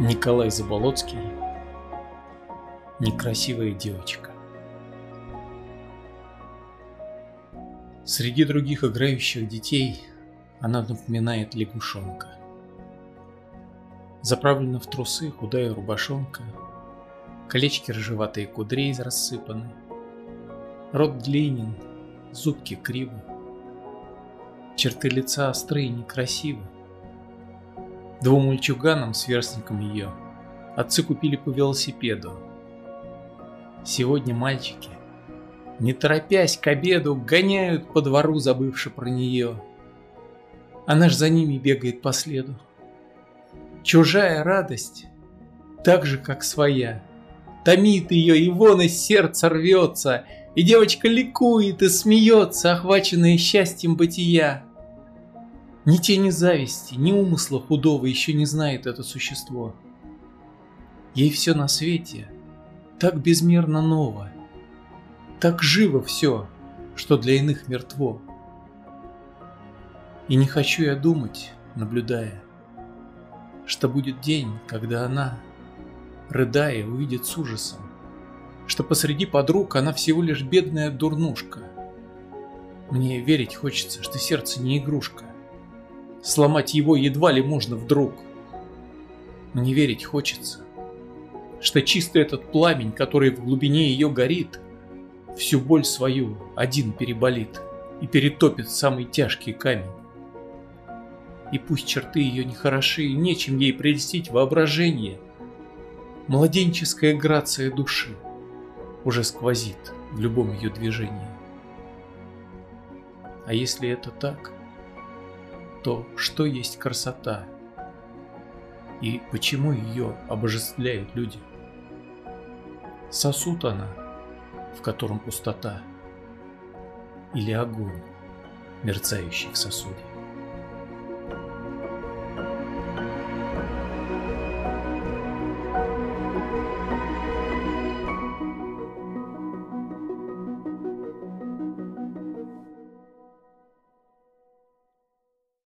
Николай Заболоцкий Некрасивая девочка. Среди других играющих детей она напоминает лягушонка. Заправлена в трусы худая рубашонка, Колечки рыжеватые кудрей рассыпаны, Рот длинен, зубки кривы, Черты лица острые некрасивы, Двум мальчуганам, сверстникам ее, отцы купили по велосипеду. Сегодня мальчики, не торопясь к обеду, гоняют по двору, забывши про нее. Она ж за ними бегает по следу. Чужая радость, так же, как своя, томит ее, и вон из сердца рвется, и девочка ликует и смеется, охваченная счастьем бытия. Ни тени зависти, ни умысла худого еще не знает это существо. Ей все на свете так безмерно ново, так живо все, что для иных мертво. И не хочу я думать, наблюдая, что будет день, когда она, рыдая, увидит с ужасом, что посреди подруг она всего лишь бедная дурнушка. Мне верить хочется, что сердце не игрушка, Сломать его едва ли можно вдруг. Мне верить хочется, что чисто этот пламень, который в глубине ее горит, всю боль свою один переболит и перетопит самый тяжкий камень. И пусть черты ее нехороши, и нечем ей прельстить воображение, младенческая грация души уже сквозит в любом ее движении. А если это так, то, что есть красота и почему ее обожествляют люди. Сосуд она, в котором пустота, или огонь, мерцающий в сосуде.